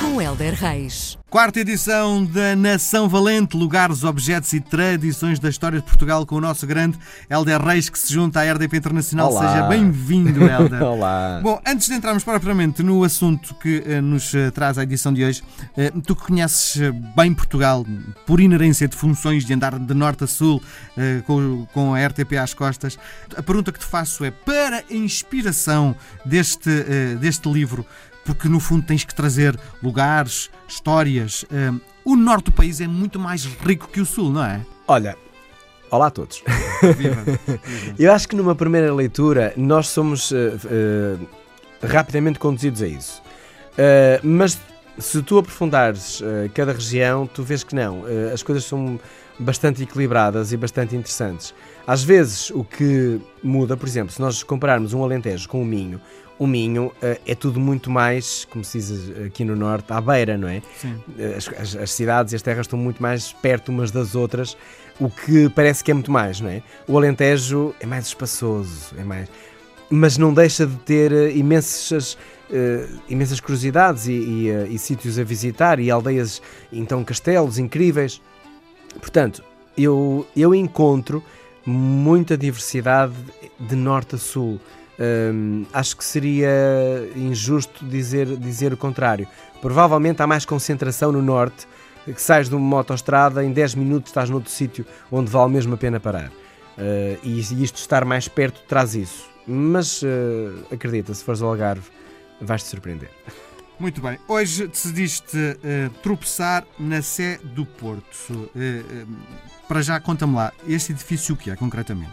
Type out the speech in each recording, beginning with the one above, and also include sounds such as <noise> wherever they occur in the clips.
Com Helder Reis. Quarta edição da Nação Valente, lugares, objetos e tradições da história de Portugal com o nosso grande Helder Reis que se junta à RDP Internacional. Olá. Seja bem-vindo, <laughs> Helder. Olá. Bom, antes de entrarmos propriamente no assunto que eh, nos eh, traz a edição de hoje, eh, tu que conheces bem Portugal, por inerência de funções de andar de norte a sul com, com a RTP às costas, a pergunta que te faço é: para a inspiração deste, deste livro, porque no fundo tens que trazer lugares, histórias. eh, o norte do país é muito mais rico que o sul, não é? Olha, olá a todos. Viva. <laughs> Eu acho que numa primeira leitura nós somos eh, eh, rapidamente conduzidos a isso. Eh, mas se tu aprofundares cada região, tu vês que não. As coisas são bastante equilibradas e bastante interessantes. Às vezes o que muda, por exemplo, se nós compararmos um Alentejo com o Minho, o Minho eh, é tudo muito mais, como se diz aqui no Norte, à beira, não é? Sim. as, as- as cidades e as terras estão muito mais perto umas das outras, o que parece que é muito mais, não é? O Alentejo é mais espaçoso, é mais. Mas não deixa de ter eh, imensas, eh, imensas curiosidades e, e, eh, e sítios a visitar e aldeias, então castelos incríveis. Portanto, eu, eu encontro muita diversidade de norte a sul. Hum, acho que seria injusto dizer, dizer o contrário. Provavelmente há mais concentração no norte, que sais de uma autoestrada, em 10 minutos estás noutro sítio onde vale mesmo a pena parar. Uh, e isto estar mais perto traz isso. Mas uh, acredita, se fores ao Algarve, vais-te surpreender. Muito bem. Hoje decidiste eh, tropeçar na Sé do Porto. Eh, eh, para já, conta-me lá, este edifício o que é, concretamente?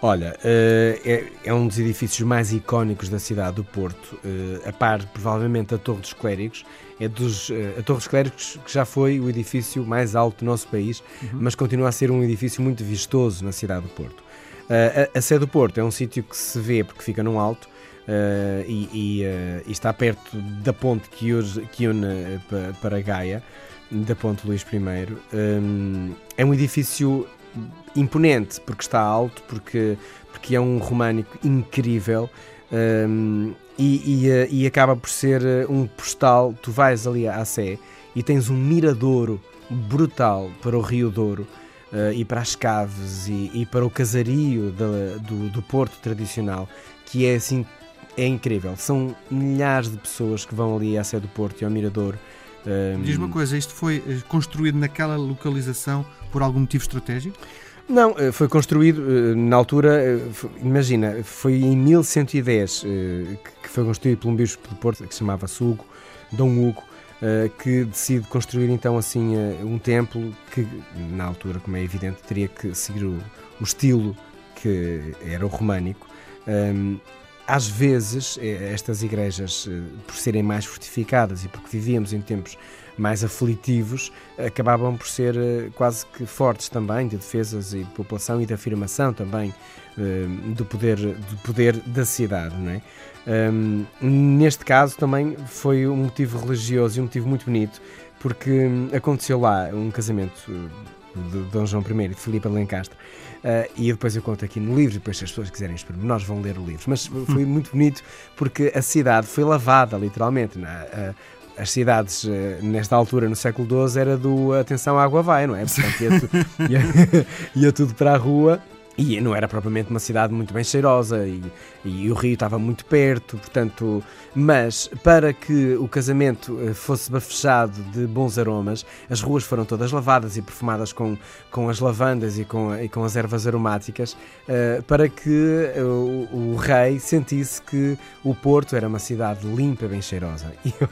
Olha, é, é um dos edifícios mais icónicos da cidade do Porto, a par provavelmente da Torre dos Clérigos. É dos, a Torre dos Clérigos que já foi o edifício mais alto do nosso país, mas continua a ser um edifício muito vistoso na cidade do Porto. A, a Sé do Porto é um sítio que se vê porque fica num alto eh, e, e, eh, e está perto da ponte que, hoje, que une pa- para Gaia, da ponte Luís I. Hum, é um edifício imponente porque está alto, porque, porque é um românico incrível hum, e, e, acaba por ser um postal. Tu vais ali à Sé e tens um miradouro brutal para o Rio Douro. e para as caves e, para o casario do, do Porto tradicional, que é assim é incrível. São milhares de pessoas que vão ali à Sé do Porto e ao Miradouro. hum, Diz uma coisa, isto foi eh, construído naquela localização por algum motivo estratégico? Não, eh, foi construído eh, na altura, imagina, foi em 1110 eh, que- foi construído por um bispo de Porto que se chamava Sugo, Dom Hugo, que decide construir então assim um templo que na altura, como é evidente, teria que seguir o, o estilo que era o românico. Às vezes, eh, estas igrejas, eh, por serem mais fortificadas e porque vivíamos em tempos mais aflitivos, acabavam por ser eh, quase que fortes também de defesas e de população e de afirmação também do poder do poder da cidade, não é? Neste caso também foi um motivo religioso e um motivo muito bonito porque hum, aconteceu lá um casamento de Dom João I e de Filipe de Lencastre eh, e depois eu conto aqui no livro depois se as pessoas quiserem os pormenores vão ler o livro mas foi muito bonito porque a cidade foi lavada literalmente não é? Eh, as cidades eh, nesta altura no século XII era do atenção água vai, não é? Portanto ia, tu- <laughs> ia- ia tudo para a rua e não era propriamente uma cidade muito bem cheirosa e, e o rio estava muito perto, portanto, mas para que o casamento eh, fosse bafejado de bons aromas, as ruas foram todas lavadas e perfumadas com, com as lavandas e com, e com as ervas aromáticas, eh, para que eh, o, o rei sentisse que o Porto era uma cidade limpa, bem cheirosa. <laughs>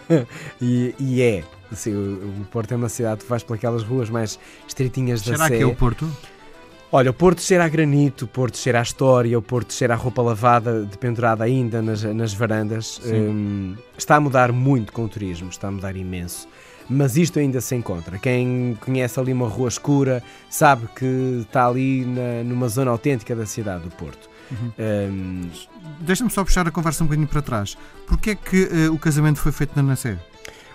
E, e- e é. Assim, o, o Porto é uma cidade, tu vais por aquelas ruas mais estreitinhas da Será que é o Porto? Olha, o Porto cheira a granito, o Porto cheira a história, o Porto cheira a roupa lavada, dependurada ainda nas, nas varandas. Hum, está a mudar muito com o turismo, está a mudar imenso. Mas isto ainda se encontra. Quem conhece ali uma rua escura sabe que está ali na- numa zona autêntica da cidade do Porto. Hum, Deixa-me só puxar a conversa um bocadinho para trás. Porquê é que eh, o casamento foi feito na Nacé?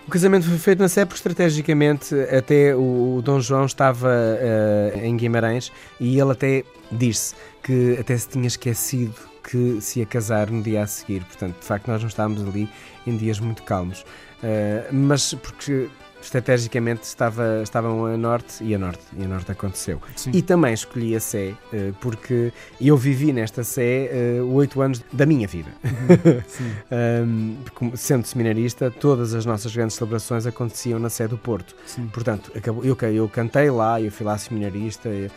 O casamento foi feito na Sé porque estrategicamente até o, o Dom João estava uh, em Guimarães e ele até disse que até se tinha esquecido que se ia casar no dia a seguir. Portanto, de facto, nós não estávamos ali em dias muito calmos. Uh, mas porque estrategicamente estava, estavam a norte e a norte, e a norte aconteceu. Sim. E também escolhi a Sé eh, porque eu vivi nesta Sé eh, oito anos da minha vida. Uhum. um, <laughs> sendo seminarista, todas as nossas grandes celebrações aconteciam na Sé do Porto. Sim. Portanto, eu, eu cantei lá, eu fui lá seminarista, e uh,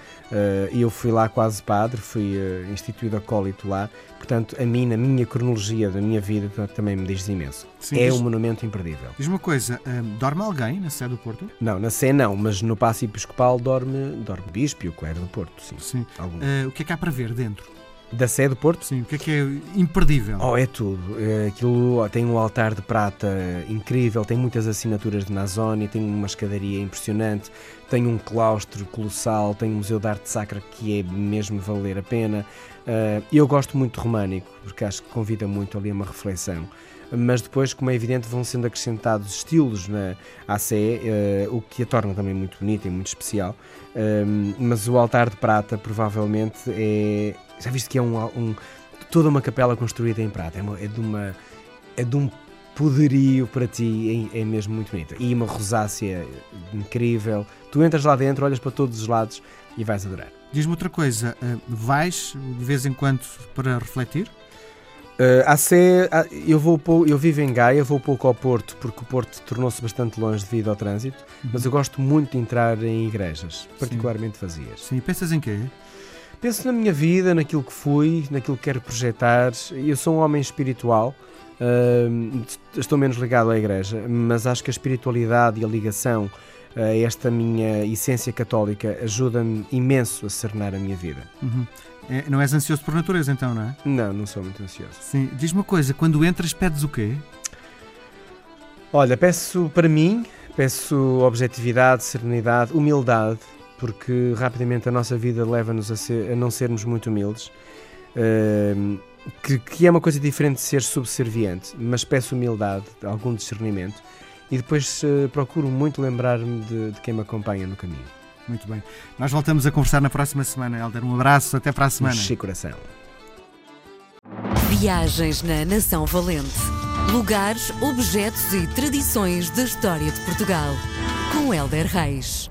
eu fui lá quase padre, fui instituído acólito lá. Portanto, a mim, na minha cronologia da minha vida, também me diz imenso. Sim, é diz, um monumento imperdível. Diz uma coisa, um, dorme alguém na Sé do Porto? Não, na Sé não, mas no Passo Episcopal dorme, dorme Bispo e o Clero do Porto, sim. sim. Uh, o que é que há para ver dentro? Da Sé do Porto? Sim, o que é que é imperdível? Oh, é tudo. É, aquilo tem um altar de prata incrível, tem muitas assinaturas de Nazoni, tem uma escadaria impressionante, tem um claustro colossal, tem um museu de arte sacra que é mesmo valer a pena. Uh, eu gosto muito de românico, porque acho que convida muito ali a uma reflexão mas depois, como é evidente, vão sendo acrescentados estilos na ACE, uh, o que a torna também muito bonita e muito especial. Um, mas o altar de prata provavelmente é. Já viste que é um, um toda uma capela construída em prata, é, uma, é de uma. É de um poderio para ti, é, é, mesmo muito bonita. E uma rosácea incrível. Tu entras lá dentro, olhas para todos os lados e vais adorar. Diz-me outra coisa, eh, vais de vez em quando para refletir? Uh, a C, eu, vou, eu vivo em Gaia, vou pouco ao Porto porque o Porto tornou-se bastante longe devido ao trânsito, uhum. mas eu gosto muito de entrar em igrejas, particularmente Sim. vazias. Sim, pensas em quê? Penso na minha vida, naquilo que fui, naquilo que quero projetar. Eu sou um homem espiritual, uh, estou menos ligado à igreja, mas acho que a espiritualidade e a ligação a esta minha essência católica ajuda-me imenso a serenar a minha vida. Uhum. É, não és ansioso por natureza, então, não é? Não, não sou muito ansioso. Sim. Diz-me uma coisa, quando entras, pedes o quê? Olha, peço para mim, peço objetividade, serenidade, humildade, porque rapidamente a nossa vida leva-nos a, ser, a, não sermos muito humildes. Uh, que, que, é uma coisa diferente de ser subserviente, mas peço humildade, algum discernimento e depois uh, procuro muito lembrar-me de, de quem me acompanha no caminho. Muito bem. Nós voltamos a conversar na próxima semana, Helder. Um abraço, até para a semana. Um coração. Viagens na Nação Valente. Lugares, objetos e tradições da história de Portugal. Com Helder Reis.